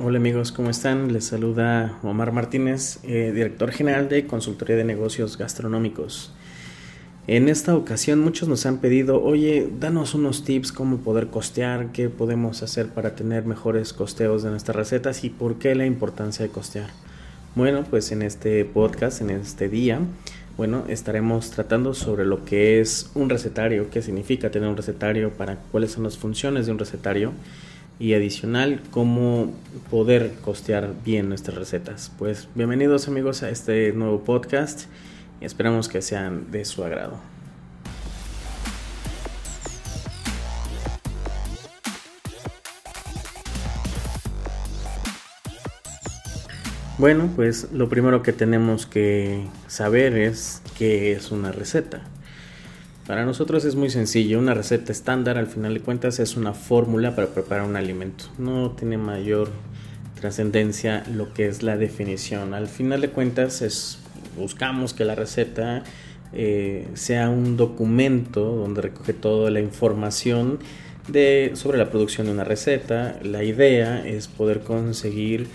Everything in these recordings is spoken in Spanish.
Hola amigos, ¿cómo están? Les saluda Omar Martínez, eh, director general de Consultoría de Negocios Gastronómicos. En esta ocasión muchos nos han pedido, oye, danos unos tips cómo poder costear, qué podemos hacer para tener mejores costeos de nuestras recetas y por qué la importancia de costear. Bueno, pues en este podcast, en este día, bueno, estaremos tratando sobre lo que es un recetario, qué significa tener un recetario, para cuáles son las funciones de un recetario y adicional cómo poder costear bien nuestras recetas. Pues bienvenidos amigos a este nuevo podcast y esperamos que sean de su agrado. Bueno, pues lo primero que tenemos que saber es qué es una receta. Para nosotros es muy sencillo, una receta estándar al final de cuentas es una fórmula para preparar un alimento. No tiene mayor trascendencia lo que es la definición. Al final de cuentas es, buscamos que la receta eh, sea un documento donde recoge toda la información de, sobre la producción de una receta. La idea es poder conseguir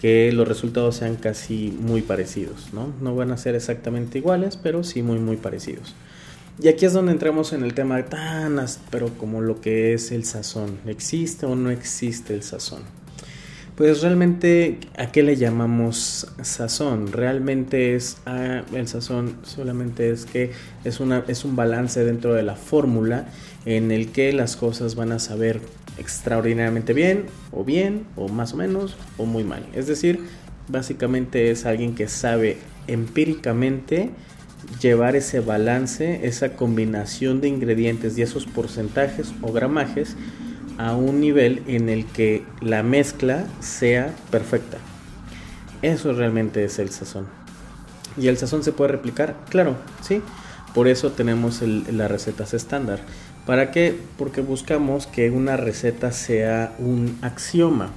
que los resultados sean casi muy parecidos, ¿no? No van a ser exactamente iguales, pero sí muy muy parecidos. Y aquí es donde entramos en el tema tan pero como lo que es el sazón. ¿Existe o no existe el sazón? Pues realmente, ¿a qué le llamamos sazón? Realmente es ah, el sazón solamente es que es, una, es un balance dentro de la fórmula en el que las cosas van a saber extraordinariamente bien, o bien, o más o menos, o muy mal. Es decir, básicamente es alguien que sabe empíricamente llevar ese balance, esa combinación de ingredientes y esos porcentajes o gramajes a un nivel en el que la mezcla sea perfecta. Eso realmente es el sazón. ¿Y el sazón se puede replicar? Claro, sí. Por eso tenemos las recetas estándar. ¿Para qué? Porque buscamos que una receta sea un axioma.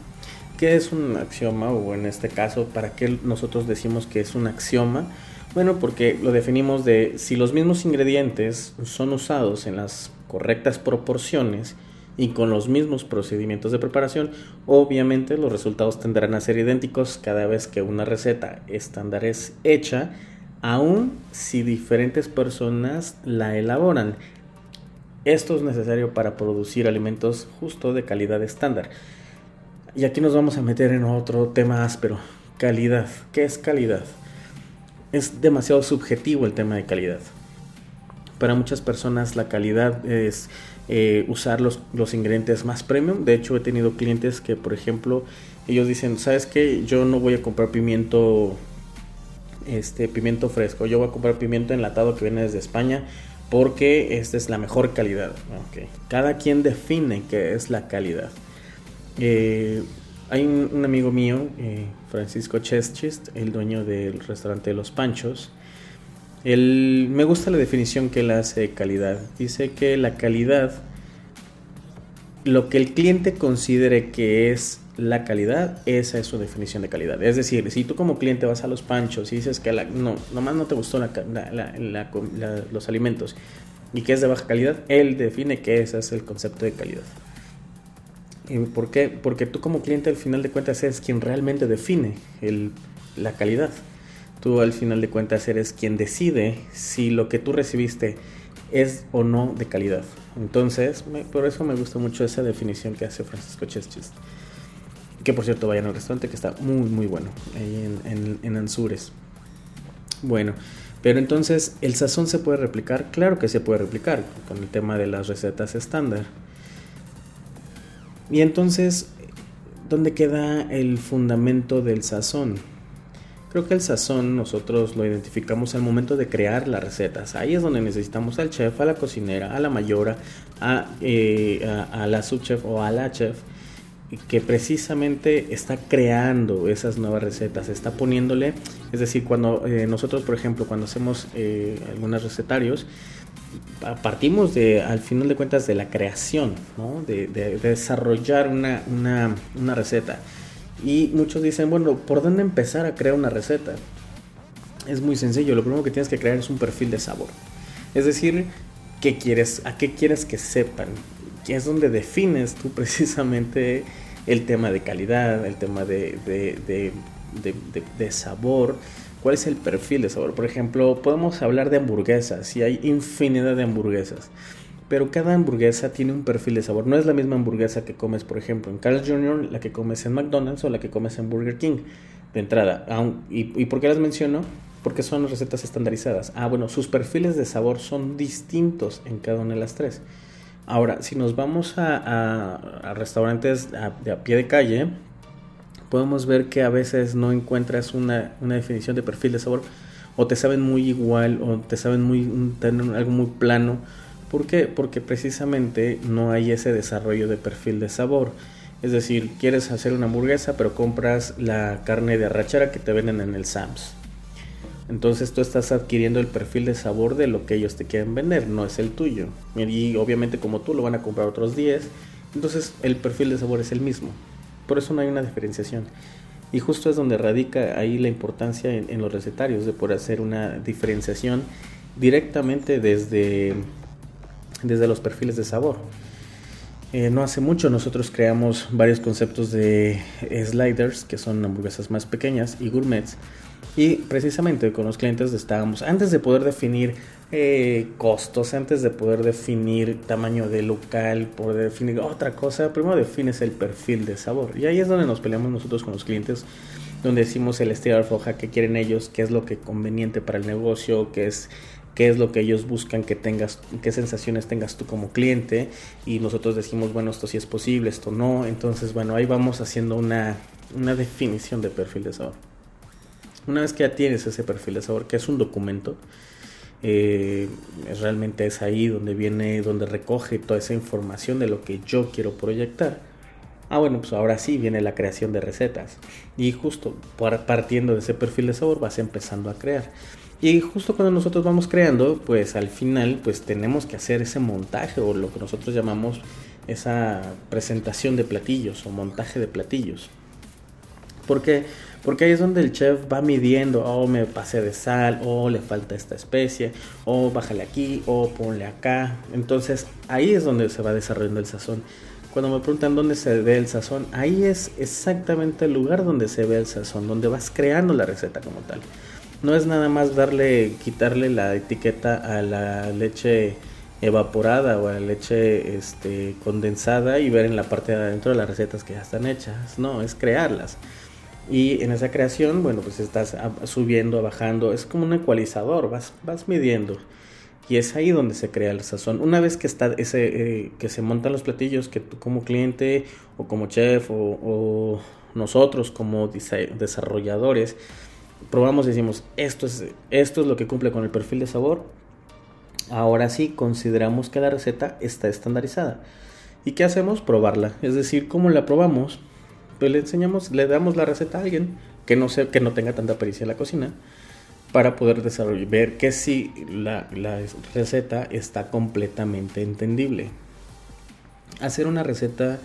¿Qué es un axioma? O en este caso, ¿para qué nosotros decimos que es un axioma? Bueno, porque lo definimos de si los mismos ingredientes son usados en las correctas proporciones y con los mismos procedimientos de preparación, obviamente los resultados tendrán a ser idénticos cada vez que una receta estándar es hecha, aun si diferentes personas la elaboran. Esto es necesario para producir alimentos justo de calidad estándar. Y aquí nos vamos a meter en otro tema áspero, calidad. ¿Qué es calidad? Es demasiado subjetivo el tema de calidad. Para muchas personas la calidad es eh, usar los, los, ingredientes más premium. De hecho he tenido clientes que por ejemplo ellos dicen, ¿sabes qué? Yo no voy a comprar pimiento este pimiento fresco. Yo voy a comprar pimiento enlatado que viene desde España porque esta es la mejor calidad. Cada quien define qué es la calidad. Eh, hay un, amigo mío, eh, Francisco Cheschist, el dueño del restaurante Los Panchos. Él, me gusta la definición que él hace de calidad. Dice que la calidad, lo que el cliente considere que es la calidad, esa es su definición de calidad. Es decir, si tú como cliente vas a los panchos y dices que no, nomás no te gustó los alimentos y que es de baja calidad, él define que ese es el concepto de calidad. ¿Y ¿Por qué? Porque tú como cliente al final de cuentas eres quien realmente define la calidad. Tú al final de cuentas eres quien decide si lo que tú recibiste es o no de calidad. Entonces, por eso me gusta mucho esa definición que hace Francisco Cheschis. Que por cierto, vayan al restaurante que está muy, muy bueno. Ahí en, en, Anzures. Bueno, pero entonces, ¿el sazón se puede replicar? Claro que se puede replicar con el tema de las recetas estándar. Y entonces, ¿dónde queda el fundamento del sazón? Creo que el sazón nosotros lo identificamos al momento de crear las recetas. Ahí es donde necesitamos al chef, a la cocinera, a la mayora, a, eh, a, a la subchef o a la chef que precisamente está creando esas nuevas recetas, está poniéndole, es decir, cuando eh, nosotros, por ejemplo, cuando hacemos eh, algunos recetarios, partimos de, al final de cuentas, de la creación, de, desarrollar una, una, una receta. Y muchos dicen, bueno, ¿por dónde empezar a crear una receta? Es muy sencillo, lo primero que tienes que crear es un perfil de sabor. Es decir, ¿qué quieres, ¿a qué quieres que sepan? Que es donde defines tú precisamente el tema de calidad, el tema de, de, sabor, cuál es el perfil de sabor. Por ejemplo, podemos hablar de hamburguesas y hay infinidad de hamburguesas. Pero cada hamburguesa tiene un perfil de sabor. No es la misma hamburguesa que comes, por ejemplo, en Carl's Jr., la que comes en McDonald's o la que comes en Burger King. De entrada. ¿Y, y por qué las menciono? Porque son recetas estandarizadas. Ah, bueno, sus perfiles de sabor son distintos en cada una de las tres. Ahora, si nos vamos a, restaurantes a, a, pie de calle, podemos ver que a veces no encuentras una, definición de perfil de sabor o te saben muy igual o te saben muy algo muy plano. ¿Por qué? Porque precisamente no hay ese desarrollo de perfil de sabor. Es decir, quieres hacer una hamburguesa pero compras la carne de arrachera que te venden en el Sams. Entonces tú estás adquiriendo el perfil de sabor de lo que ellos te quieren vender, no es el tuyo. Y obviamente como tú lo van a comprar otros 10, entonces el perfil de sabor es el mismo. Por eso no hay una diferenciación. Y justo es donde radica ahí la importancia en, los recetarios de poder hacer una diferenciación directamente desde, desde los perfiles de sabor. Eh, no hace mucho nosotros creamos varios conceptos de sliders, que son hamburguesas más pequeñas, y gourmets, y precisamente con los clientes estábamos, antes de poder definir eh, costos, antes de poder definir tamaño de local, poder definir otra cosa, primero defines el perfil de sabor. Y ahí es donde nos peleamos nosotros con los clientes, donde decimos el estilo de foja que quieren ellos, qué es lo que conveniente para el negocio, qué es qué es lo que ellos buscan que tengas, qué sensaciones tengas tú como cliente y nosotros decimos, bueno, esto sí es posible, esto no, entonces bueno, ahí vamos haciendo una, una definición de perfil de sabor. Una vez que ya tienes ese perfil de sabor, que es un documento, eh, realmente es ahí donde viene, donde recoge toda esa información de lo que yo quiero proyectar. Ah, bueno, pues ahora sí viene la creación de recetas. Y justo partiendo de ese perfil de sabor vas empezando a crear. Y justo cuando nosotros vamos creando, pues al final pues tenemos que hacer ese montaje o lo que nosotros llamamos esa presentación de platillos o montaje de platillos. Porque porque ahí es donde el chef va midiendo, oh, me pasé de sal, oh, le falta esta especie, oh, bájale aquí, oh, ponle acá. Entonces ahí es donde se va desarrollando el sazón. Cuando me preguntan dónde se ve el sazón, ahí es exactamente el lugar donde se ve el sazón, donde vas creando la receta como tal. No es nada más darle, quitarle la etiqueta a la leche evaporada o a la leche este, condensada y ver en la parte de adentro de las recetas que ya están hechas. No, es crearlas. Y en esa creación, bueno, pues estás subiendo, bajando, es como un ecualizador, vas, vas midiendo. Y es ahí donde se crea el sazón. Una vez que está ese, eh, que se montan los platillos, que tú como cliente o como chef o, nosotros como desarrolladores probamos y decimos esto es, esto es lo que cumple con el perfil de sabor. Ahora sí consideramos que la receta está estandarizada. ¿Y qué hacemos? Probarla. Es decir, ¿cómo la probamos? Pues le enseñamos, le damos la receta a alguien que no, sea, que no tenga tanta pericia en la cocina para poder desarrollar, ver que si la, receta está completamente entendible. Hacer una receta,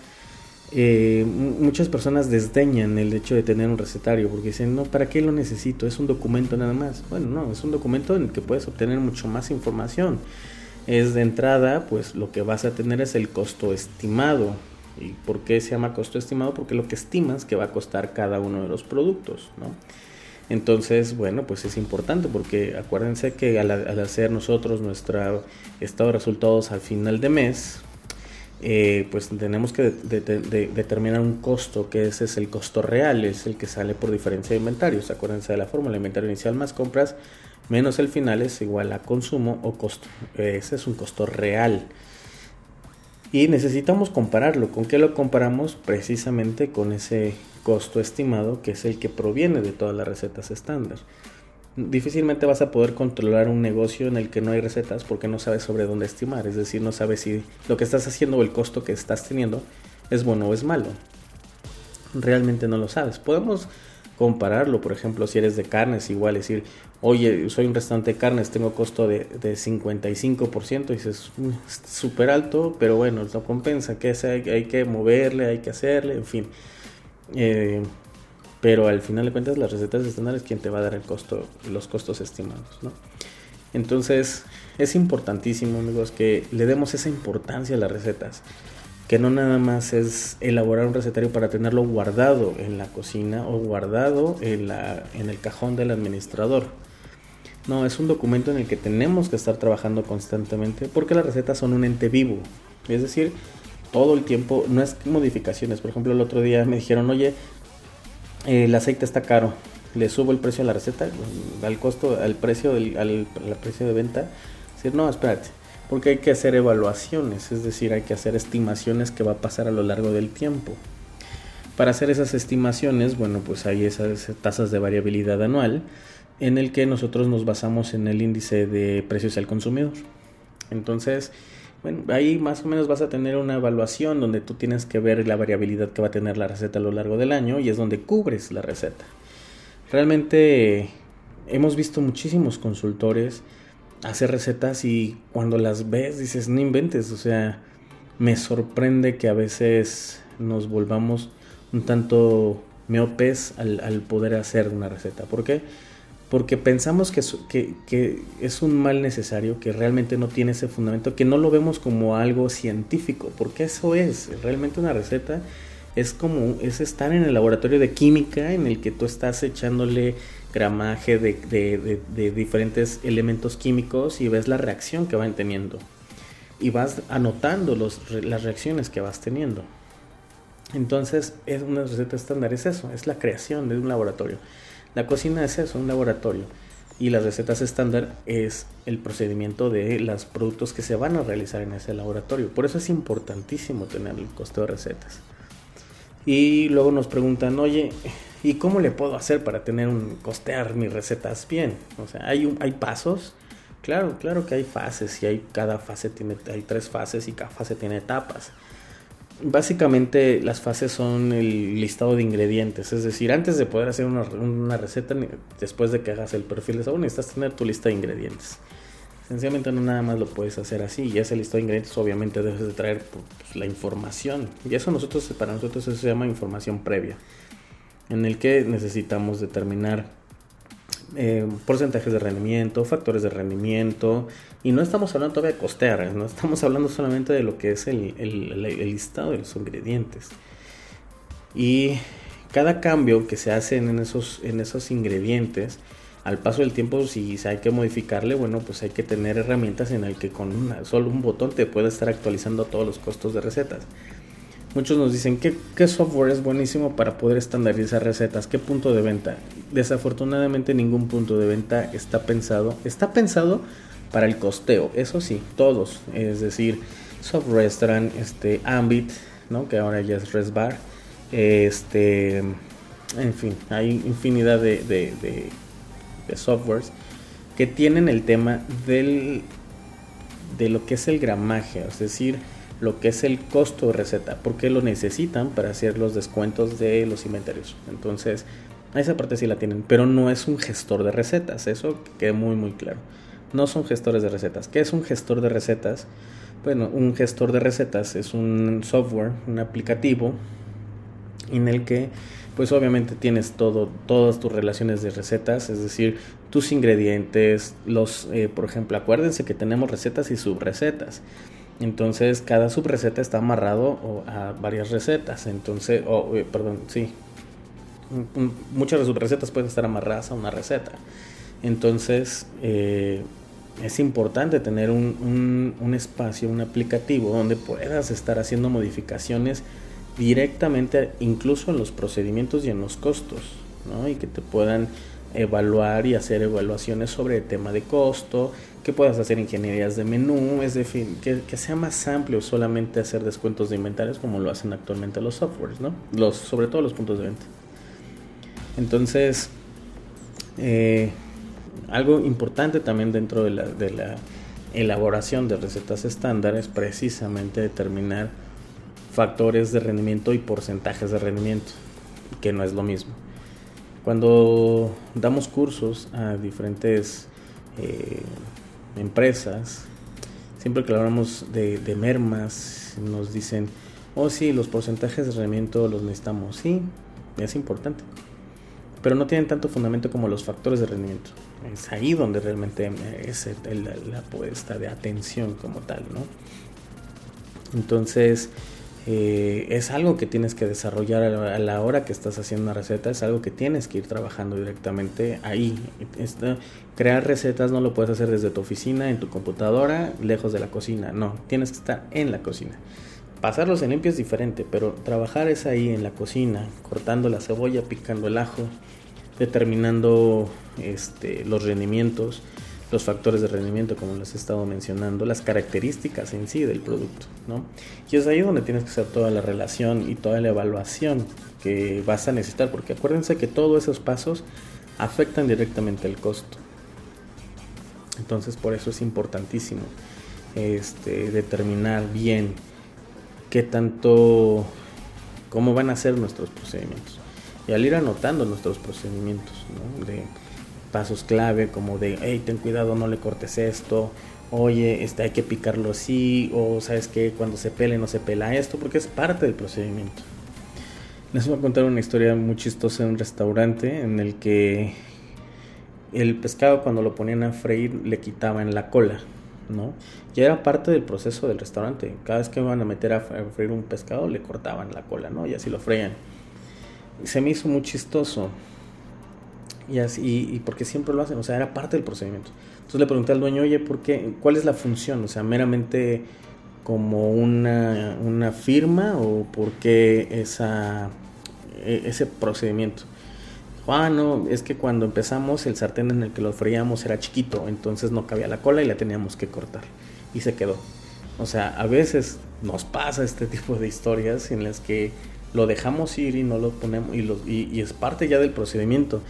eh, muchas personas desdeñan el hecho de tener un recetario porque dicen, no, ¿para qué lo necesito? Es un documento nada más. Bueno, no, es un documento en el que puedes obtener mucho más información. Es de entrada, pues lo que vas a tener es el costo estimado ¿Y por qué se llama costo estimado? Porque lo que estimas que va a costar cada uno de los productos, ¿no? Entonces, bueno, pues es importante porque acuérdense que al, hacer nosotros nuestro estado de resultados al final de mes, eh, pues tenemos que determinar un costo, que ese es el costo real, es el que sale por diferencia de inventarios. Acuérdense de la fórmula, inventario inicial más compras menos el final es igual a consumo o costo. Ese es un costo real. Y necesitamos compararlo. ¿Con qué lo comparamos? Precisamente con ese costo estimado que es el que proviene de todas las recetas estándar. Difícilmente vas a poder controlar un negocio en el que no hay recetas porque no sabes sobre dónde estimar. Es decir, no sabes si lo que estás haciendo o el costo que estás teniendo es bueno o es malo. Realmente no lo sabes. Podemos compararlo, por ejemplo, si eres de carnes, igual decir, oye, soy un restaurante de carnes, tengo costo de, de 55%, y dices, mm, súper alto, pero bueno, no compensa, que hay, hay, que moverle, hay que hacerle, en fin. Eh, pero al final de cuentas las recetas estándares quien te va a dar el costo, los costos estimados, ¿no? Entonces es importantísimo amigos que le demos esa importancia a las recetas. Que no nada más es elaborar un recetario para tenerlo guardado en la cocina o guardado en, la, en el cajón del administrador. No, es un documento en el que tenemos que estar trabajando constantemente porque las recetas son un ente vivo. Es decir, todo el tiempo, no es modificaciones. Por ejemplo, el otro día me dijeron, oye, el aceite está caro. Le subo el precio a la receta, al costo, al precio, del, al, al precio de venta. Decir, no, espérate porque hay que hacer evaluaciones, es decir, hay que hacer estimaciones que va a pasar a lo largo del tiempo. Para hacer esas estimaciones, bueno, pues hay esas tasas de variabilidad anual en el que nosotros nos basamos en el índice de precios al consumidor. Entonces, bueno, ahí más o menos vas a tener una evaluación donde tú tienes que ver la variabilidad que va a tener la receta a lo largo del año y es donde cubres la receta. Realmente hemos visto muchísimos consultores hacer recetas y cuando las ves dices, no inventes, o sea, me sorprende que a veces nos volvamos un tanto meopes al, al poder hacer una receta. ¿Por qué? Porque pensamos que que, que es un mal necesario, que realmente no tiene ese fundamento, que no lo vemos como algo científico, porque eso es, realmente una receta es como, es estar en el laboratorio de química en el que tú estás echándole gramaje de, diferentes elementos químicos y ves la reacción que van teniendo. Y vas anotando los, las reacciones que vas teniendo. Entonces, es una receta estándar es eso, es la creación de un laboratorio. La cocina es eso, un laboratorio. Y las recetas estándar es el procedimiento de los productos que se van a realizar en ese laboratorio. Por eso es importantísimo tener el costo de recetas. Y luego nos preguntan, oye, ¿Y cómo le puedo hacer para tener un costear mis recetas bien? O sea, hay hay pasos. Claro, claro que hay fases y hay cada fase tiene hay tres fases y cada fase tiene etapas. Básicamente las fases son el listado de ingredientes, es decir, antes de poder hacer una, receta, después de que hagas el perfil de sabor, necesitas tener tu lista de ingredientes. Sencillamente no nada más lo puedes hacer así. Y ese listado de ingredientes obviamente debes de traer pues, la información. Y eso nosotros, para nosotros eso se llama información previa en el que necesitamos determinar eh, porcentajes de rendimiento, factores de rendimiento, y no estamos hablando todavía de costear, no estamos hablando solamente de lo que es el, listado de los ingredientes. Y cada cambio que se hace en esos, en esos ingredientes, al paso del tiempo, si hay que modificarle, bueno, pues hay que tener herramientas en el que con solo un botón te puede estar actualizando todos los costos de recetas. Muchos nos dicen, ¿qué, ¿qué, software es buenísimo para poder estandarizar recetas? ¿Qué punto de venta? Desafortunadamente ningún punto de venta está pensado. Está pensado para el costeo, eso sí, todos. Es decir, Soft Restaurant, este, Ambit, ¿no? que ahora ya es Resbar. Este, en fin, hay infinidad de, de, softwares que tienen el tema del, de lo que es el gramaje, es decir, lo que es el costo de receta, porque lo necesitan para hacer los descuentos de los inventarios. Entonces, esa parte sí la tienen, pero no es un gestor de recetas, eso quede muy muy claro. No son gestores de recetas. ¿Qué es un gestor de recetas? Bueno, un gestor de recetas es un software, un aplicativo en el que pues obviamente tienes todo, todas tus relaciones de recetas, es decir, tus ingredientes, los, eh, por ejemplo, acuérdense que tenemos recetas y subrecetas. Entonces cada subreceta está amarrado a varias recetas. Entonces, oh, perdón, sí. Muchas de sus recetas pueden estar amarradas a una receta. Entonces eh, es importante tener un, un, espacio, un aplicativo donde puedas estar haciendo modificaciones directamente incluso en los procedimientos y en los costos. ¿no? Y que te puedan evaluar y hacer evaluaciones sobre el tema de costo, que puedas hacer ingenierías de menú, es decir, que, sea más amplio solamente hacer descuentos de inventarios como lo hacen actualmente los softwares, ¿no? Sobre todo los puntos de venta. Entonces, eh, algo importante también dentro de la, de la elaboración de recetas estándares precisamente determinar factores de rendimiento y porcentajes de rendimiento, que no es lo mismo. Cuando damos cursos a diferentes eh, empresas, siempre que hablamos de, mermas, nos dicen, oh sí, los porcentajes de rendimiento los necesitamos. Sí, es importante. Pero no tienen tanto fundamento como los factores de rendimiento. Es ahí donde realmente es la, puesta de atención como tal, ¿no? Entonces, eh, es algo que tienes que desarrollar a la hora que estás haciendo una receta, es algo que tienes que ir trabajando directamente ahí. crear recetas no lo puedes hacer desde tu oficina, en tu computadora, lejos de la cocina, no, tienes que estar en la cocina. Pasarlos en limpio es diferente, pero trabajar es ahí en la cocina, cortando la cebolla, picando el ajo, determinando este, los rendimientos, los factores de rendimiento, como les he estado mencionando, las características en sí del producto, ¿no? Y es ahí donde tienes que hacer toda la relación y toda la evaluación que vas a necesitar, porque acuérdense que todos esos pasos afectan directamente el costo. Entonces, por eso es importantísimo este, determinar bien qué tanto, cómo van a ser nuestros procedimientos. Y al ir anotando nuestros procedimientos, ¿no? De, pasos clave como de, hey, ten cuidado, no le cortes esto, oye, este, hay que picarlo así, o sabes que cuando se pele no se pela esto, porque es parte del procedimiento. Les voy a contar una historia muy chistosa en un restaurante en el que el pescado cuando lo ponían a freír le quitaban la cola, ¿no? Ya era parte del proceso del restaurante. Cada vez que iban a meter a freír un pescado le cortaban la cola, ¿no? Y así lo freían. Se me hizo muy chistoso y así, y, porque siempre lo hacen, o sea, era parte del procedimiento. Entonces le pregunté al dueño, oye, ¿por qué? ¿Cuál es la función? O sea, meramente como una, una firma o por qué esa, e, ese procedimiento. Ah, no, es que cuando empezamos el sartén en el que lo freíamos era chiquito, entonces no cabía la cola y la teníamos que cortar. Y se quedó. O sea, a veces nos pasa este tipo de historias en las que lo dejamos ir y no lo ponemos y, lo, y es parte ya del procedimiento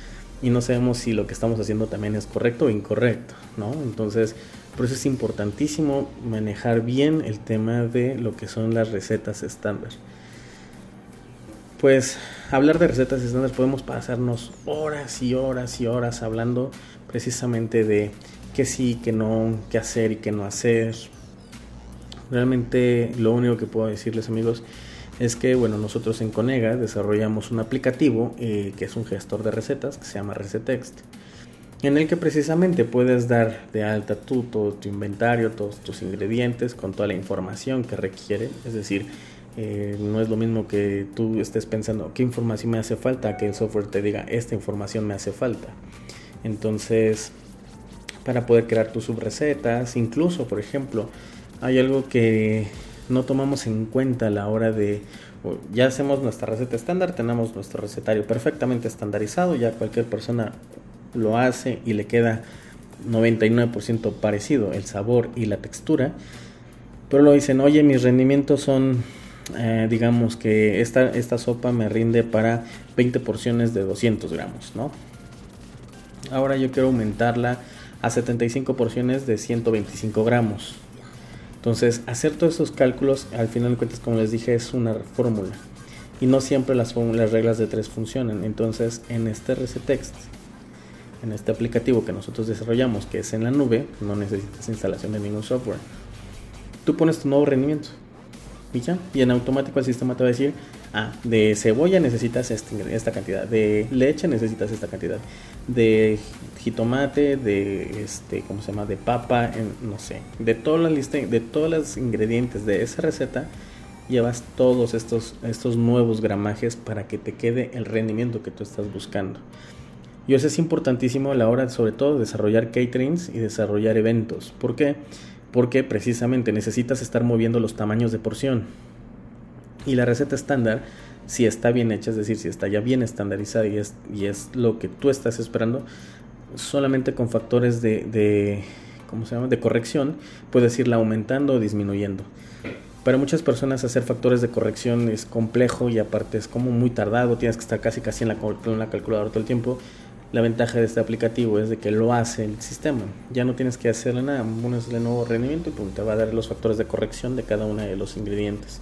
y no sabemos si lo que estamos haciendo también es correcto o incorrecto, ¿no? Entonces, por eso es importantísimo manejar bien el tema de lo que son las recetas estándar. Pues hablar de recetas estándar podemos pasarnos horas y horas y horas hablando precisamente de qué sí, qué no, qué hacer y qué no hacer. Realmente lo único que puedo decirles amigos es que bueno, nosotros en Conega desarrollamos un aplicativo eh, que es un gestor de recetas que se llama Recetext, en el que precisamente puedes dar de alta tú todo tu inventario, todos tus ingredientes con toda la información que requiere, es decir, eh, no es lo mismo que tú estés pensando qué información me hace falta, que el software te diga esta información me hace falta. Entonces, para poder crear tus subrecetas, incluso, por ejemplo, hay algo que no tomamos en cuenta a la hora de ya hacemos nuestra receta estándar, tenemos nuestro recetario perfectamente estandarizado, ya cualquier persona lo hace y le queda 99% parecido el sabor y la textura, pero lo dicen, oye, mis rendimientos son, eh, digamos que esta, esta sopa me rinde para 20 porciones de 200 gramos, ¿no? Ahora yo quiero aumentarla a 75 porciones de 125 gramos. Entonces, hacer todos esos cálculos, al final de cuentas, como les dije, es una fórmula. Y no siempre las, las reglas de tres funcionan. Entonces, en este Recetext, en este aplicativo que nosotros desarrollamos, que es en la nube, no necesitas instalación de ningún software. Tú pones tu nuevo rendimiento y en automático el sistema te va a decir, ah, de cebolla necesitas este esta cantidad, de leche necesitas esta cantidad, de jitomate, de este, ¿cómo se llama? De papa, no sé, de toda la lista, de todos los ingredientes de esa receta, llevas todos estos, estos nuevos gramajes para que te quede el rendimiento que tú estás buscando. Y eso es importantísimo a la hora, sobre todo, de desarrollar caterings y desarrollar eventos. ¿Por qué? Precisamente necesitas estar moviendo los tamaños de porción. Y la receta estándar, si está bien hecha, es decir, si está ya bien estandarizada y es, y es lo que tú estás esperando, solamente con factores de, de, ¿cómo se llama? de corrección, puedes irla aumentando o disminuyendo. Para muchas personas hacer factores de corrección es complejo y aparte es como muy tardado, tienes que estar casi casi en la, en la calculadora todo el tiempo. La ventaja de este aplicativo es de que lo hace el sistema. Ya no tienes que hacerle nada, pones el nuevo rendimiento y te va a dar los factores de corrección de cada uno de los ingredientes.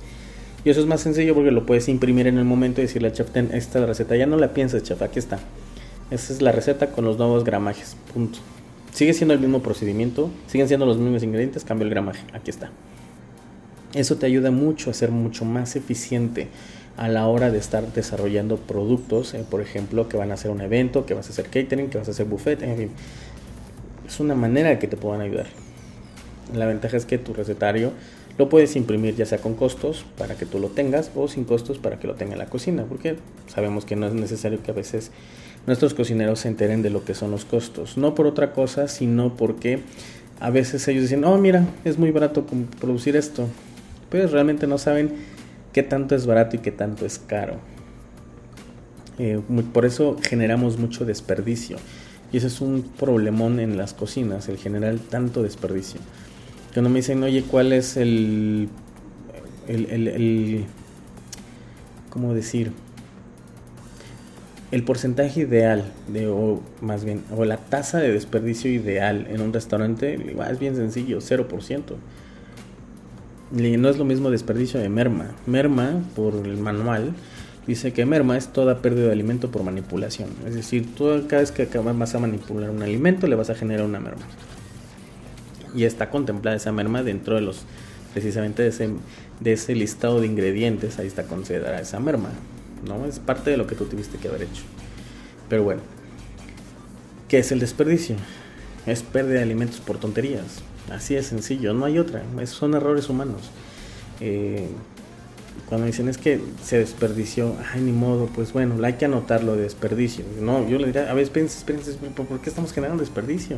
Y eso es más sencillo porque lo puedes imprimir en el momento y decirle al chef, ten esta receta. Ya no la piensas, chef, aquí está. Esa es la receta con los nuevos gramajes. Punto. Sigue siendo el mismo procedimiento, siguen siendo los mismos ingredientes, cambio el gramaje. Aquí está. Eso te ayuda mucho a ser mucho más eficiente a la hora de estar desarrollando productos, eh, por ejemplo, que van a hacer un evento, que vas a hacer catering, que vas a hacer buffet, en fin. Es una manera que te puedan ayudar. La ventaja es que tu recetario Lo puedes imprimir ya sea con costos para que tú lo tengas o sin costos para que lo tenga en la cocina, porque sabemos que no es necesario que a veces nuestros cocineros se enteren de lo que son los costos. No por otra cosa, sino porque a veces ellos dicen, oh mira, es muy barato producir esto, pero realmente no saben qué tanto es barato y qué tanto es caro. Eh, por eso generamos mucho desperdicio. Y ese es un problemón en las cocinas, el generar tanto desperdicio. Cuando me dicen, oye, ¿cuál es el, el, el, ¿cómo decir? El porcentaje ideal, de, o más bien, o la tasa de desperdicio ideal en un restaurante, es bien sencillo, 0%. No es lo mismo desperdicio de merma. Merma, por el manual, dice que merma es toda pérdida de alimento por manipulación. Es decir, tú cada vez que vas a manipular un alimento le vas a generar una merma y está contemplada esa merma dentro de los precisamente de ese, de ese listado de ingredientes, ahí está considerada esa merma, ¿no? Es parte de lo que tú tuviste que haber hecho. Pero bueno, ¿qué es el desperdicio? Es pérdida de alimentos por tonterías. Así es sencillo, no hay otra. son errores humanos. Eh, cuando dicen es que se desperdició, ay, ni modo, pues bueno, hay que anotarlo de desperdicio. No, yo le diría, a ver, espérense, espérense, ¿por qué estamos generando desperdicio?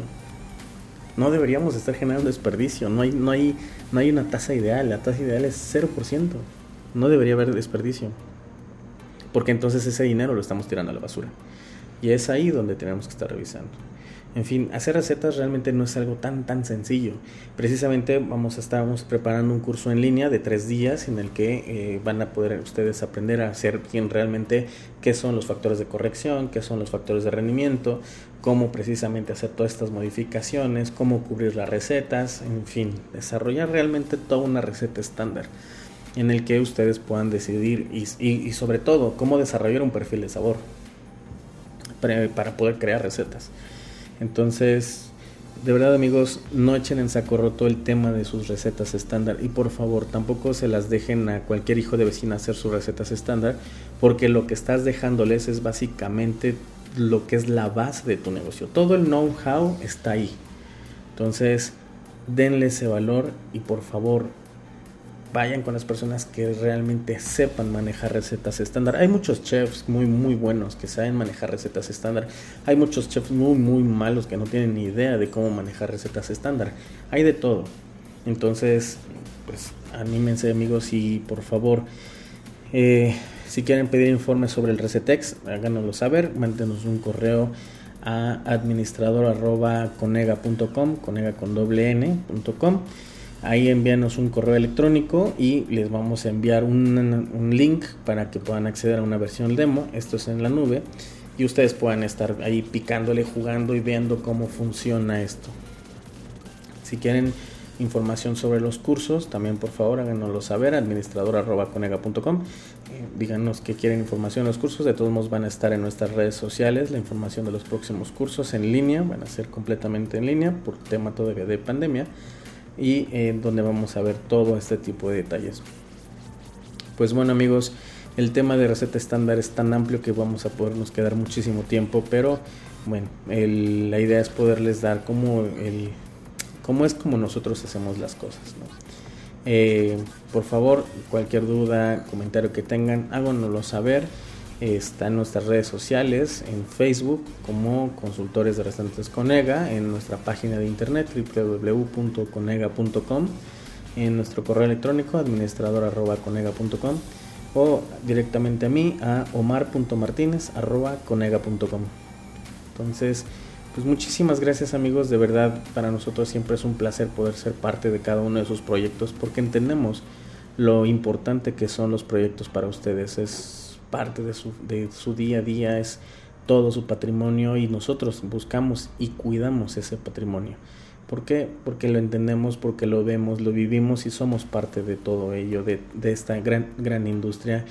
no deberíamos estar generando desperdicio. No hay, no hay, no hay una tasa ideal. La tasa ideal es 0%. No debería haber desperdicio. Porque entonces ese dinero lo estamos tirando a la basura. Y es ahí donde tenemos que estar revisando. En fin, hacer recetas realmente no es algo tan tan sencillo. Precisamente vamos a estar preparando un curso en línea de tres días en el que eh, van a poder ustedes aprender a hacer bien realmente qué son los factores de corrección, qué son los factores de rendimiento, cómo precisamente hacer todas estas modificaciones, cómo cubrir las recetas, en fin, desarrollar realmente toda una receta estándar en el que ustedes puedan decidir y sobre todo cómo desarrollar un perfil de sabor para poder crear recetas. Entonces, de verdad amigos, no echen en saco roto el tema de sus recetas estándar y por favor tampoco se las dejen a cualquier hijo de vecina hacer sus recetas estándar porque lo que estás dejándoles es básicamente lo que es la base de tu negocio. Todo el know-how está ahí. Entonces, denle ese valor y por favor vayan con las personas que realmente sepan manejar recetas estándar. Hay muchos chefs muy muy buenos que saben manejar recetas estándar. Hay muchos chefs muy muy malos que no tienen ni idea de cómo manejar recetas estándar. Hay de todo. Entonces, pues anímense amigos y por favor, eh, si quieren pedir informes sobre el Recetex, háganoslo saber, mándenos un correo a administrador.conega.com, conega con doble n.com Ahí envíanos un correo electrónico y les vamos a enviar un, link para que puedan acceder a una versión demo. Esto es en la nube. Y ustedes puedan estar ahí picándole, jugando y viendo cómo funciona esto. Si quieren información sobre los cursos, también por favor háganoslo saber, administrador.conega.com. Eh, díganos que quieren información de los cursos, de todos modos van a estar en nuestras redes sociales, la información de los próximos cursos en línea, van a ser completamente en línea por tema todavía de pandemia y en donde vamos a ver todo este tipo de detalles. Pues bueno amigos, el tema de receta estándar es tan amplio que vamos a podernos quedar muchísimo tiempo, pero bueno, la idea es poderles dar como el cómo es como nosotros hacemos las cosas. Eh, por favor, cualquier duda, comentario que tengan, háganoslo saber. Está en nuestras redes sociales, en Facebook como Consultores de Restaurantes Conega, en nuestra página de internet www.conega.com, en nuestro correo electrónico administrador.conega.com o directamente a mí a omar.martinez.conega.com. Entonces, pues muchísimas gracias amigos, de verdad para nosotros siempre es un placer poder ser parte de cada uno de sus proyectos porque entendemos lo importante que son los proyectos para ustedes. Es parte de su, de su día a día, es todo su patrimonio y nosotros buscamos y cuidamos ese patrimonio. ¿Por qué? Porque lo entendemos, porque lo vemos, lo vivimos y somos parte de todo ello, de, de esta gran, gran industria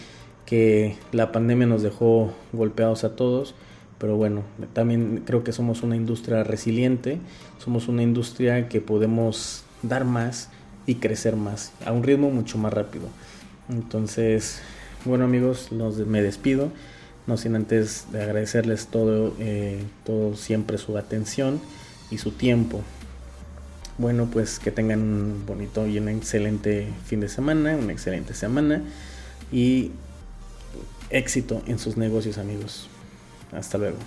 que la pandemia nos dejó golpeados a todos, pero bueno, también creo que somos una industria resiliente, somos una industria que podemos dar más y crecer más, a un ritmo mucho más rápido. Entonces, bueno amigos, me despido, no sin antes de agradecerles todo, eh, todo siempre su atención y su tiempo. Bueno, pues que tengan un bonito y un excelente fin de semana, una excelente semana y éxito en sus negocios amigos. Hasta luego.